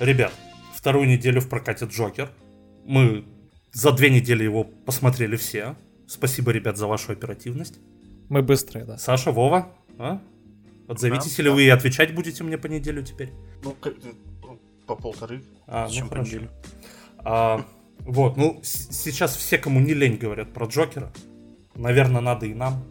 Ребят, вторую неделю в прокате Джокер. Мы за две недели его посмотрели все. Спасибо, ребят, за вашу оперативность. Мы быстрые, да. Саша, Вова, а? Отзовитесь Да, или да. вы и отвечать будете мне по неделю теперь? Ну, как- ну, по полторы. А, Зачем ну хорошо. А, вот, ну, с- сейчас все, кому не лень, говорят про Джокера. Наверное, надо и нам.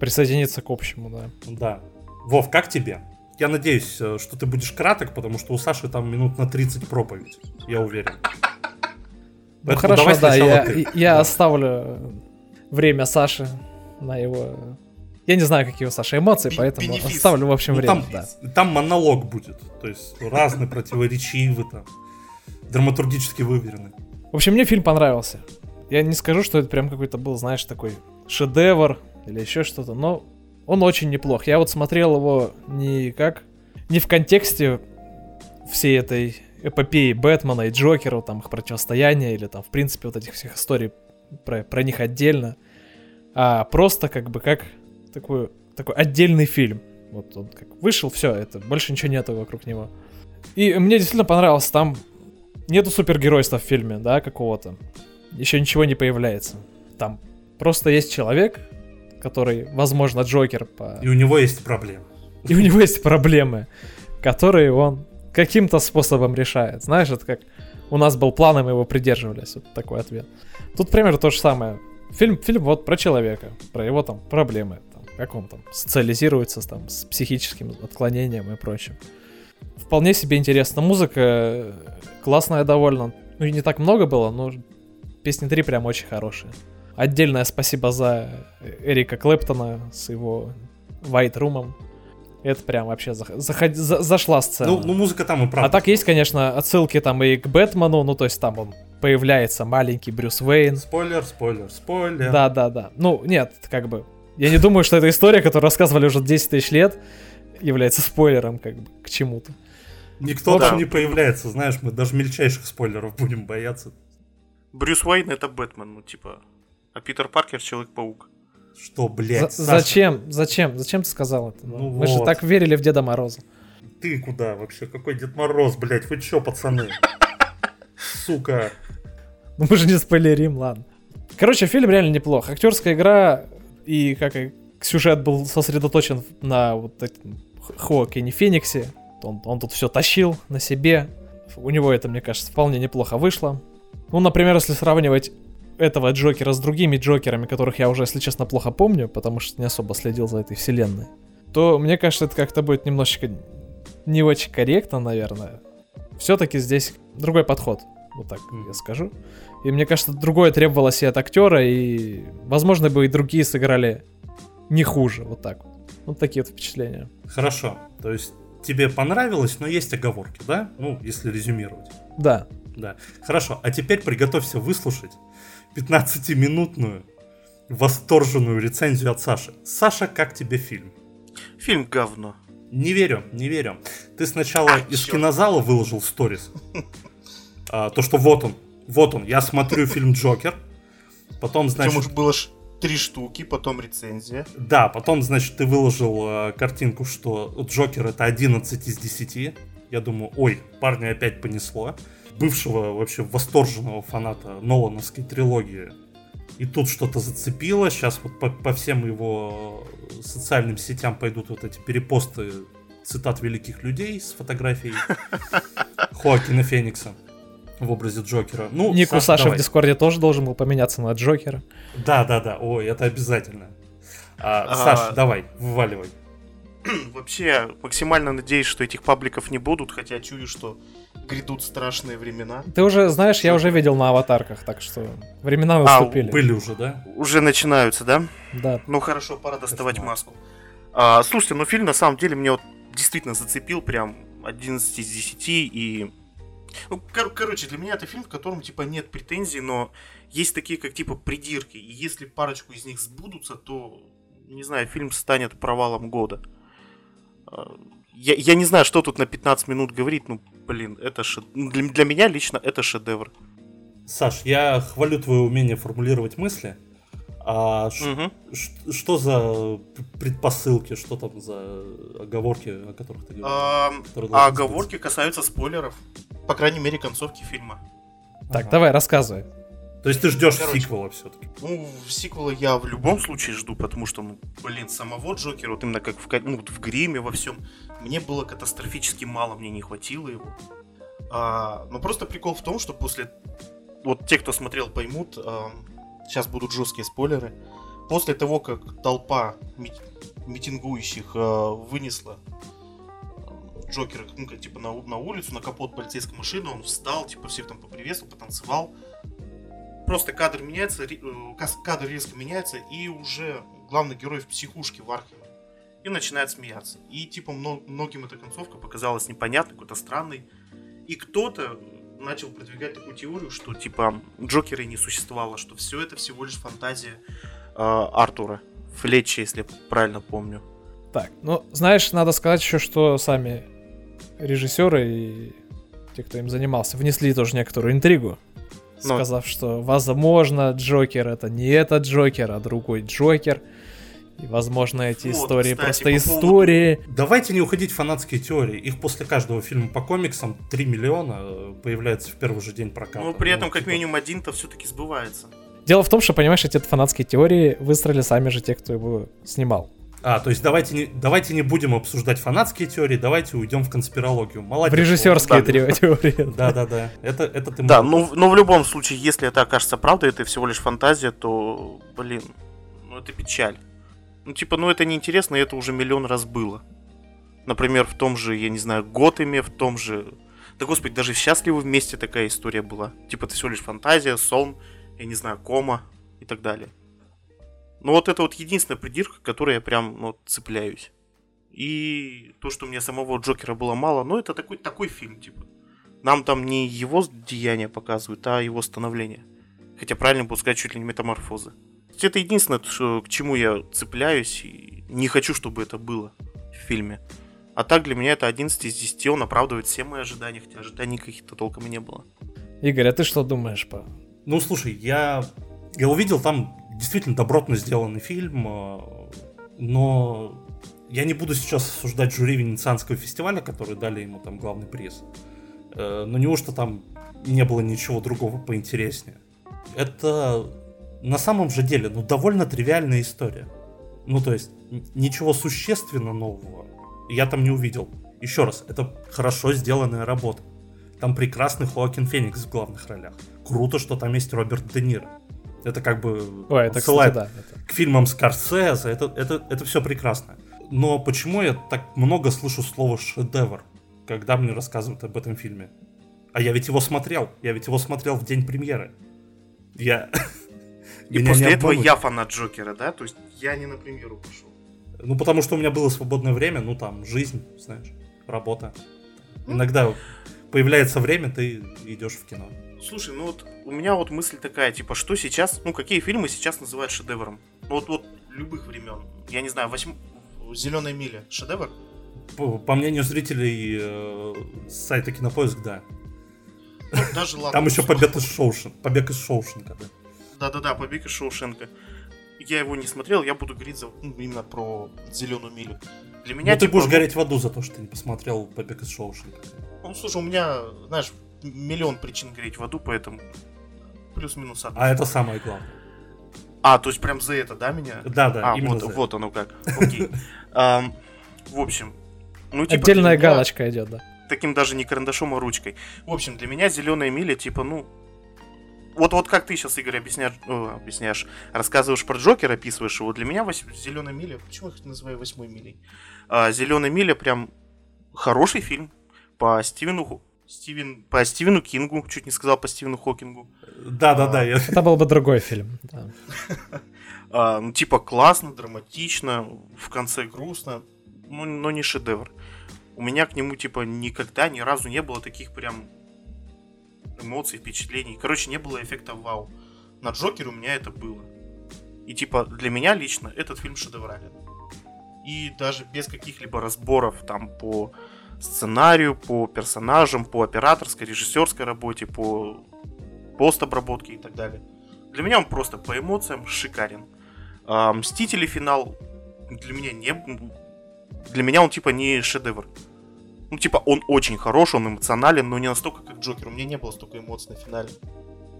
Присоединиться к общему, да. Да. Вов, как тебе? Я надеюсь, э, что ты будешь краток, потому что у Саши там минут на 30 проповедь. Я уверен. Ну Поэтому хорошо, давай да, я, ты. я Да. оставлю время Саши на его... Я не знаю, какие у Саши эмоции, Би- поэтому бенефис. оставлю, в общем, Ну, время, там, да. там монолог будет. То есть разный, противоречивый там. Драматургически выверенный. В общем, мне фильм понравился. Я не скажу, что это прям какой-то был, знаешь, такой шедевр или еще что-то, но он очень неплох. Я вот смотрел его не как... Не в контексте всей этой эпопеи Бэтмена и Джокера, там их противостояния, или там, в принципе, вот этих всех историй про, про них отдельно, а просто как бы как такой, такой отдельный фильм. Вот он как вышел, все, это больше ничего нету вокруг него. И мне действительно понравилось, там нету супергеройства в фильме, да, какого-то. Еще ничего не появляется. Там просто есть человек, который, возможно, Джокер по... И у него есть проблемы. И у него есть проблемы, которые он каким-то способом решает. Знаешь, это как у нас был план, и мы его придерживались. Вот такой ответ. Тут примерно то же самое. Фильм, фильм вот про человека, про его там проблемы, там, как он там социализируется там, с психическим отклонением и прочим. Вполне себе интересно. Музыка э, классная довольно. Ну и не так много было, но песни три прям очень хорошие. Отдельное спасибо за Эрика Клэптона с его White Room. Это прям вообще зах- заход- за- зашла сцена. Ну, ну, музыка там и правда. а так есть, конечно, отсылки там и к Бэтмену, ну то есть там он появляется маленький Брюс Уэйн. Спойлер, спойлер, спойлер. Да, да, да. Ну, нет, как бы. Я не думаю, что эта история, которую рассказывали уже 10 тысяч лет, является спойлером, как бы, к чему-то. Никто Да. там не появляется, знаешь, мы даже мельчайших спойлеров будем бояться. Брюс Уэйн это Бэтмен, ну типа. А Питер Паркер Человек-паук. Что, За- блядь, Саша, зачем? Зачем? Зачем ты сказал это? Ну Мы же вот. так верили в Деда Мороза. ты куда вообще? Какой Дед Мороз, блядь? Вы чё, пацаны? Сука. Ну мы же не спойлерим, ладно. Короче, фильм реально неплох. Актерская игра и как и сюжет был сосредоточен на вот Хоакине Фениксе. Он, он тут все тащил на себе. У него это, мне кажется, вполне неплохо вышло. Ну, например, если сравнивать этого Джокера с другими Джокерами, которых я уже, если честно, плохо помню, потому что не особо следил за этой вселенной, то мне кажется, это как-то будет немножечко не очень корректно, наверное. Все-таки здесь другой подход, вот так я скажу. И мне кажется, другое требовалось и от актера, и, возможно, бы и другие сыграли не хуже, вот так вот. Вот такие вот впечатления. Хорошо. То есть тебе понравилось, но есть оговорки, да? Ну, если резюмировать. Да. Да. Хорошо. А теперь приготовься выслушать 15-минутную восторженную рецензию от Саши. Саша, как тебе фильм? Фильм говно. Не верю, не верю. Ты сначала А, из чёрт. кинозала выложил сторис. А, то, что вот он, вот он, я смотрю фильм Джокер. Потом, Причем значит, уж было ж три штуки, потом рецензия. да, потом, значит, ты выложил э, картинку, что Джокер это 11 из 10. Я думаю, ой, парня опять понесло. Бывшего вообще восторженного фаната Нолановской трилогии. И тут что-то зацепило. Сейчас вот по, по всем его социальным сетям пойдут вот эти перепосты цитат великих людей с фотографией Хоакина Феникса в образе Джокера. Ну, Ник у Саш, Саши в. Дискорде тоже должен был поменяться на Джокера. Да, да, да. Ой, это обязательно. А, А. Саш, давай, вываливай. Вообще, я максимально надеюсь, что этих пабликов не будут, хотя чую, что грядут страшные времена. Ты уже, знаешь, я уже видел на аватарках, так что времена А, наступили. Были уже, да? Уже начинаются, да? Да. Ну хорошо, пора доставать Кошмар. маску. А, слушайте, ну фильм на самом деле меня вот действительно зацепил, прям 11 из 10 и... Ну, кор- короче, для меня это фильм, в котором, типа, нет претензий, но есть такие, как, типа, придирки. И если парочку из них сбудутся, то, не знаю, фильм станет провалом года. А, Я, я не знаю, что тут на 15 минут говорить, ну, блин, это ше- ну, для, для меня лично это шедевр. Саш, я хвалю твое умение формулировать мысли. А ш- Мгм. ш- что за предпосылки, что там за оговорки, о которых ты которые А оговорки касаются спойлеров. по крайней мере, концовки фильма. Так, давай, рассказывай. То есть ты ждешь Короче. сиквела все-таки? Ну, сиквела я в любом случае жду, потому что, ну, блин, самого Джокера, вот именно как в, ну, в гриме, во всем, мне было катастрофически мало, мне не хватило его. А, но просто прикол в том, что после... Вот те, кто смотрел, поймут, а, сейчас будут жесткие спойлеры. После того, как толпа ми- митингующих а, вынесла а, Джокера, ну, как, типа, на, на улицу, на капот полицейской машины, он встал, типа, всех там поприветствовал, потанцевал, просто кадр меняется, э, кадр резко меняется, и уже главный герой в психушке в Археме. И начинает смеяться. И типа мно- многим эта концовка показалась непонятной, какой-то странной. И кто-то начал продвигать такую теорию, что типа Джокера и не существовало, что все это всего лишь фантазия э, Артура. Флетча, если я правильно помню. Так, ну, знаешь, надо сказать еще, что сами режиссеры и те, кто им занимался, внесли тоже некоторую интригу, Ну. сказав, что, возможно, Джокер это не этот Джокер, а другой Джокер. И, возможно, эти Вот, истории кстати, просто по поводу- истории. Давайте не уходить в фанатские теории. Их после каждого фильма по комиксам 3 миллиона э, появляется в первый же день проката. Но при этом, Ну, как типа, минимум, один-то все-таки сбывается. Дело в том, что, понимаешь, эти фанатские теории выстроили сами же те, кто его снимал. А, то есть давайте не, давайте не будем обсуждать фанатские теории, давайте уйдем в конспирологию. Молодец. В режиссерские да. теории. Да, да, да. Это, это ты Да, ну, но в любом случае, если это окажется правдой, это всего лишь фантазия, то, блин, ну это печаль. Ну, типа, ну это неинтересно, и это уже миллион раз было. Например, в том же, я не знаю, Готэме, в том же... Да, господи, даже в «Счастливы вместе» такая история была. Типа, это всего лишь фантазия, сон, я не знаю, кома и так далее. Ну, вот это вот единственная придирка, которой я прям, ну, цепляюсь. И то, что мне самого Джокера было мало, ну, это такой, такой фильм, типа. Нам там не его деяния показывают, а его становление. Хотя правильно было сказать чуть ли не метаморфозы. То есть Это единственное, что, к чему я цепляюсь и не хочу, чтобы это было в фильме. А так для меня это 11 из 10, он оправдывает все мои ожидания, хотя ожиданий каких-то толком и не было. Игорь, а ты что думаешь по... Ну, слушай, я, я увидел там действительно добротно сделанный фильм, э, но я не буду сейчас осуждать жюри Венецианского фестиваля, которые дали ему там главный приз. Э, Но неужто там не было ничего другого поинтереснее? Это на самом же деле, ну, довольно тривиальная история. Ну, то есть, ничего существенно нового я там не увидел. Еще раз, это хорошо сделанная работа. Там прекрасный Хоакин Феникс в главных ролях. Круто, что там есть Роберт Де Ниро. Это как бы Ой, это, кстати, отсылает да. это- к фильмам Скорсезе, это, это, это все прекрасно. Но почему я так много слышу слово шедевр, когда мне рассказывают об этом фильме? А я ведь его смотрел, я ведь его смотрел в день премьеры. Я... И Меня после не этого я фанат Джокера, да? То есть я не на премьеру пошел. Ну, потому что у меня было свободное время, ну, там, жизнь, знаешь, работа. Ну. Иногда появляется время, ты идешь в кино. Слушай, ну вот у меня вот мысль такая, типа, что сейчас, ну какие фильмы сейчас называют шедевром? Ну вот, вот любых времен. Я не знаю, восьм... Зеленая миля. Шедевр? По, по мнению зрителей э, с сайта Кинопоиск, да. Ну, даже ладно. Там еще ну, побег из Шоушен, побег из Шоушенка, да. Да-да-да, Побег из Шоушенка. Я его не смотрел, я буду говорить за, ну, именно про Зеленую милю. Для меня, Ну, ты типа, будешь ну, гореть в аду за то, что ты не посмотрел побег из Шоушенка. Ну, слушай, у меня, знаешь, миллион причин гореть в аду, поэтому плюс-минус одна. А это самое главное. А, то есть прям за это, да, меня? Да, да, а, именно вот, за вот оно как. Окей. Ам, В общем, ну, типа, Отдельная меня галочка идет, да. Таким даже не карандашом, а ручкой. В общем, для меня зеленая миля, типа, ну. Вот, вот как ты сейчас, Игорь, объясняешь, о, объясняешь, рассказываешь про Джокера, описываешь его. Для меня зеленая миля, почему я их называю восьмой милей? зеленая миля прям хороший фильм по Стивену Стивен, по Стивену Кингу, чуть не сказал по Стивену Хокингу. Да, да, да. я- Это был бы другой фильм. да. А, ну, типа, классно, драматично, в конце грустно, но, но не шедевр. У меня к нему, типа, никогда, ни разу не было таких прям эмоций, впечатлений. Короче, не было эффекта вау. На Джокере у меня это было. И, типа, для меня лично этот фильм шедеврален. И даже без каких-либо разборов там по сценарию, по персонажам, по операторской, режиссерской работе, по постобработке и так далее. Для меня он просто по эмоциям шикарен. А, Мстители финал для меня не... Для меня он типа не шедевр. Ну, типа, он очень хорош, он эмоционален, но не настолько, как Джокер. У меня не было столько эмоций на финале.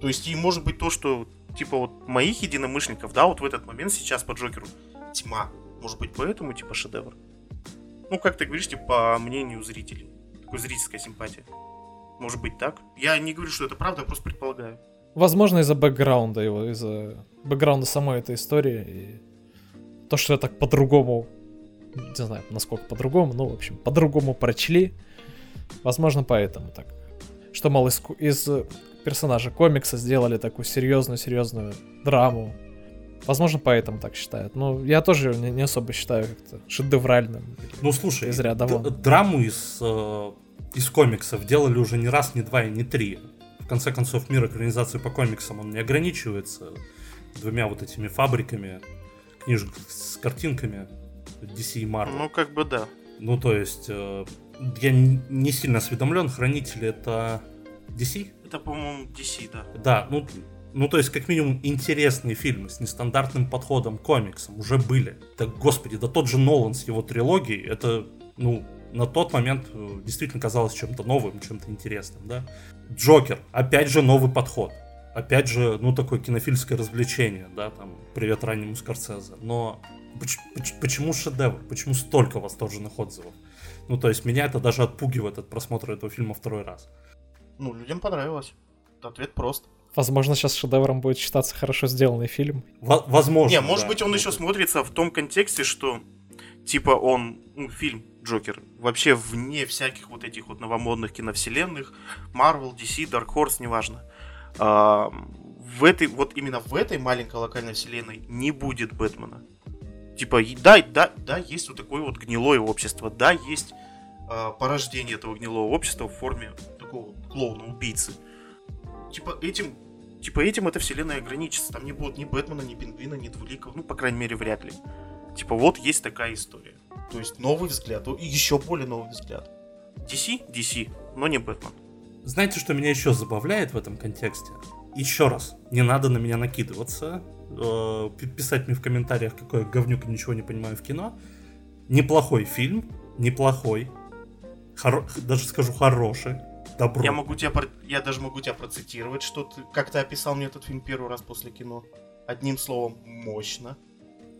То есть, и может быть то, что, типа, вот моих единомышленников, да, вот в этот момент сейчас по Джокеру тьма. Может быть, поэтому, типа, шедевр. Ну, как ты говоришь, типа, по мнению зрителей. Такой зрительская симпатия. Может быть так? Я не говорю, что это правда, я просто предполагаю. Возможно, из-за бэкграунда его, из-за бэкграунда самой этой истории. И то, что я так по-другому, не знаю, насколько по-другому, ну, в общем, по-другому прочли. Возможно, поэтому так. Что, мол, из, из персонажа комикса сделали такую серьезную-серьезную драму. Возможно, поэтому так считают. Но я тоже не, не особо считаю как-то шедевральным. Ну, слушай, из ряда вон. драму из, э, из комиксов делали уже не раз, не два и не три. В конце концов, мир экранизации по комиксам, он не ограничивается двумя вот этими фабриками книжек с картинками DC и Marvel. Ну, как бы да. Ну, то есть, э, я не сильно осведомлен, Хранители это DC? Это, по-моему, DC, да. Да, ну, ну, то есть, как минимум, интересные фильмы с нестандартным подходом к комиксам уже были. Так, господи, да тот же Нолан с его трилогией, это, ну, на тот момент э, действительно казалось чем-то новым, чем-то интересным, да. Джокер, опять же, новый подход. Опять же, ну, такое кинофильское развлечение, да, там, привет раннему Скорсезе. Но почему шедевр? Почему столько восторженных отзывов? Ну, то есть, меня это даже отпугивает от просмотра этого фильма второй раз. Ну, людям понравилось. Ответ прост. Возможно, сейчас шедевром будет считаться хорошо сделанный фильм. В- возможно. Не, может да. быть, он еще смотрится в том контексте, что типа он, ну, фильм Джокер, вообще вне всяких вот этих вот новомодных киновселенных, Marvel, DC, Dark Horse, неважно. А, в этой, вот именно в этой маленькой локальной вселенной не будет Бэтмена. Типа, да, да, да, есть вот такое вот гнилое общество, да, есть а, порождение этого гнилого общества в форме такого клоуна-убийцы. Типа этим, типа этим эта вселенная ограничится. Там не будет ни Бэтмена, ни Пингвина, ни Двуликов. Ну, по крайней мере, вряд ли. Типа вот есть такая история. То есть новый взгляд, и еще более новый взгляд. DC? DC, но не Бэтмен. Знаете, что меня еще забавляет в этом контексте? Еще раз, не надо на меня накидываться, э, писать мне в комментариях, какой я говнюк и ничего не понимаю в кино. Неплохой фильм, неплохой, хоро- даже скажу хороший, добро. Я могу тебя, про- я даже могу тебя процитировать, что ты, как ты описал мне этот фильм первый раз после кино. Одним словом, мощно.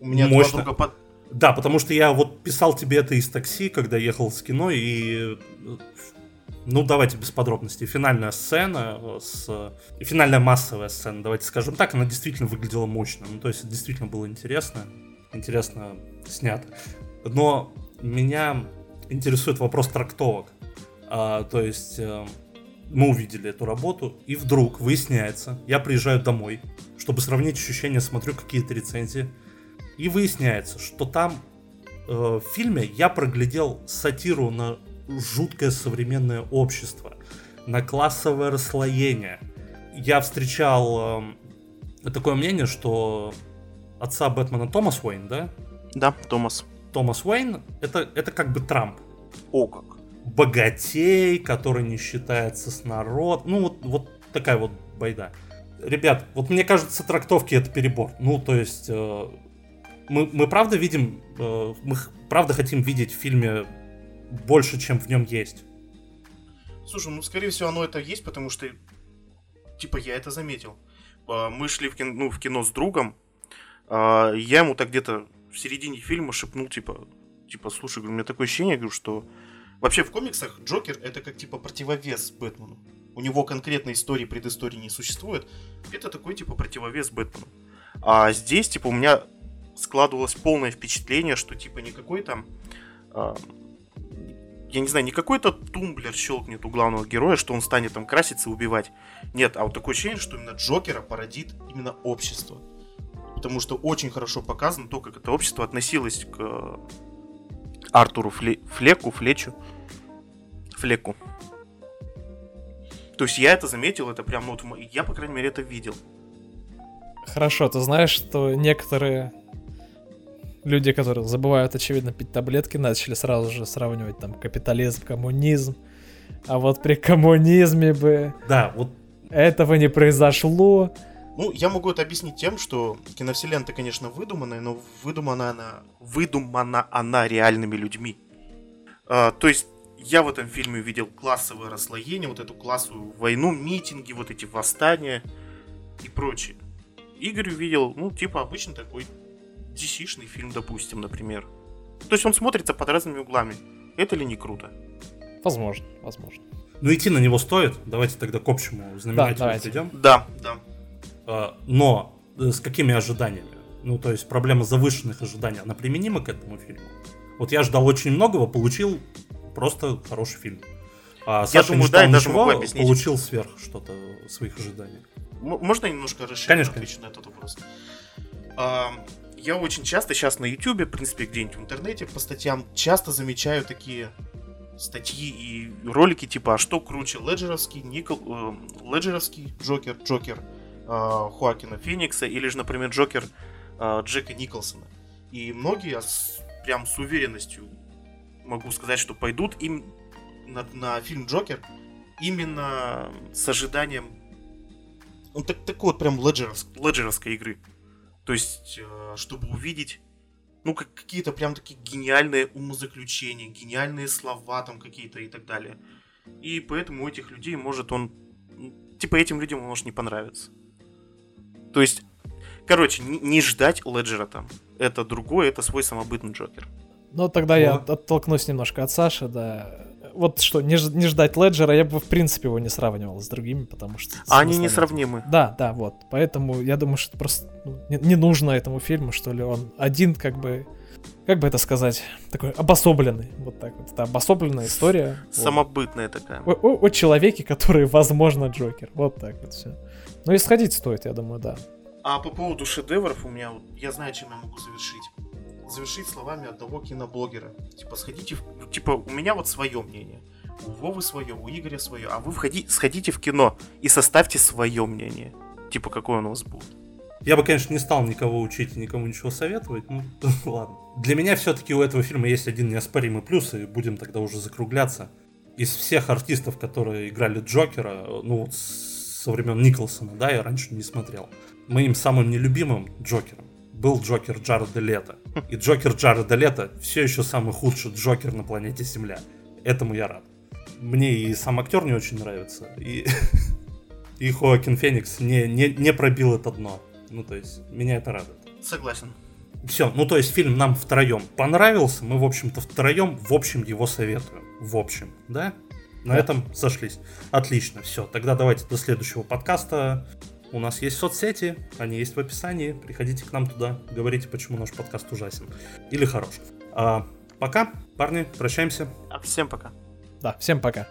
У меня два Мощно. друга под... Да, потому что я вот писал тебе это из такси, когда ехал с кино, и... э, Ну, давайте без подробностей. Финальная сцена, э, с... и финальная массовая сцена, давайте скажем так, она действительно выглядела мощно. Ну, то есть, это действительно было интересно. Интересно снято. Но меня интересует вопрос трактовок. А, то есть, э, мы увидели эту работу, и вдруг выясняется, я приезжаю домой, чтобы сравнить ощущения, смотрю какие-то рецензии, и выясняется, что там э, в фильме я проглядел сатиру на жуткое современное общество, на классовое расслоение. Я встречал э, такое мнение, что отца Бэтмена Томас Уэйн, да? Да, Томас. Томас Уэйн это, это как бы Трамп. О, как. Богатей, который не считается с народ. Ну, вот, вот такая вот байда. Ребят, вот мне кажется, трактовки это перебор. Ну, то есть, э, мы, мы правда видим, э, мы правда хотим видеть в фильме больше, чем в нем есть. Слушай, ну, скорее всего, оно это есть, потому что, типа, я это заметил. А, Мы шли в кино, ну, в кино с другом, а, я ему так где-то в середине фильма шепнул, типа, типа, слушай, у меня такое ощущение, что вообще в комиксах Джокер это как, типа, противовес Бэтмену. У него конкретной истории, предыстории не существует. Это такой, типа, противовес Бэтмену. А здесь, типа, у меня складывалось полное впечатление, что, типа, никакой там а, я не знаю, не какой-то тумблер щелкнет у главного героя, что он станет там краситься и убивать. Нет, а вот такое ощущение, что именно Джокера породит именно общество. Потому что очень хорошо показано то, как это общество относилось к э, Артуру Фле- Флеку, Флечу, Флеку. То есть я это заметил, это прям, ну, вот, я, по крайней мере, это видел. Хорошо, ты знаешь, что некоторые люди, которые забывают, очевидно, пить таблетки, начали сразу же сравнивать там капитализм, коммунизм. А вот при коммунизме бы Да, вот этого не произошло. Ну, я могу это объяснить тем, что киновселенная, конечно, выдуманная, но выдумана она, выдумана она реальными людьми. А, то есть, Я в этом фильме увидел классовое расслоение, вот эту классовую войну, митинги, вот эти восстания и прочее. Игорь увидел, ну, типа обычный такой DC-шный фильм, допустим, например. То есть он смотрится под разными углами. Это ли не круто? Возможно, возможно. Ну, идти на него стоит. Давайте тогда к общему знаменателю перейдем. Да, да. А, Но э, с какими ожиданиями? Ну, то есть проблема завышенных ожиданий, она применима к этому фильму? Вот я ждал очень многого, получил просто хороший фильм. А Саша думаю, да, я даже ничего, могу объяснить. получил сверх что-то своих ожиданий. М- Можно я немножко расширю Конечно. отвечу на этот вопрос? А, Я очень часто сейчас на YouTube, в принципе, где-нибудь в интернете по статьям часто замечаю такие статьи и ролики типа «А что круче, Леджеровский, Никол... э, Леджеровский Джокер, Джокер э, Хоакина Феникса или же, например, Джокер э, Джека Николсона». И многие с- прям с уверенностью могу сказать, что пойдут им на, на фильм Джокер именно с ожиданием ну, так, такой вот прям леджеровс- леджеровской игры. То есть, э, чтобы увидеть, ну, как какие-то прям такие гениальные умозаключения, гениальные слова там какие-то и так далее. И поэтому у этих людей может он... Типа этим людям он может не понравиться. То есть, короче, не, не ждать Леджера там. Это другое, это свой самобытный Джокер. Ну, тогда я Вот. оттолкнусь немножко от Саши, да. Вот что, не, ж- не ждать Леджера, я бы в принципе его не сравнивал с другими, потому что... А они смысла не нет. сравнимы. Да, да, вот. Поэтому я думаю, что просто ну, не, не нужно этому фильму, что ли. Он один, как бы, как бы это сказать, такой обособленный. Вот так вот. Это обособленная история. Вот. Самобытная такая. О, о- о человеке, который, возможно, Джокер. Вот так вот все. Ну и сходить стоит, я думаю, да. А по поводу шедевров у меня, вот, я знаю, чем я могу завершить. Завершить словами одного киноблогера. Типа, сходите в... Типа, у меня вот свое мнение. У Вовы свое, у Игоря свое. А вы входи... сходите в кино и составьте свое мнение. Типа, какое у вас будет. Я бы, конечно, не стал никого учить и никому ничего советовать, ну ладно. Для меня все-таки у этого фильма есть один неоспоримый плюс, и будем тогда уже закругляться. Из всех артистов, которые играли Джокера, ну со времен Николсона, да, я раньше не смотрел. Моим самым нелюбимым Джокером был Джокер Джареда Лето. И Джокер Джареда Лето все еще самый худший Джокер на планете Земля. Этому я рад. Мне и сам актер не очень нравится, и, и Хоакин Феникс не, не, не пробил это дно. Ну, то есть, меня это радует. Согласен. Все, ну то есть фильм нам втроем понравился, мы, в общем-то, втроем, в общем, его советуем. В общем, да? На этом сошлись. Отлично, все. Тогда давайте до следующего подкаста. У нас есть соцсети, они есть в описании. Приходите к нам туда, говорите, почему наш подкаст ужасен или хорош. А, пока, парни, прощаемся. А всем пока. Да, всем пока.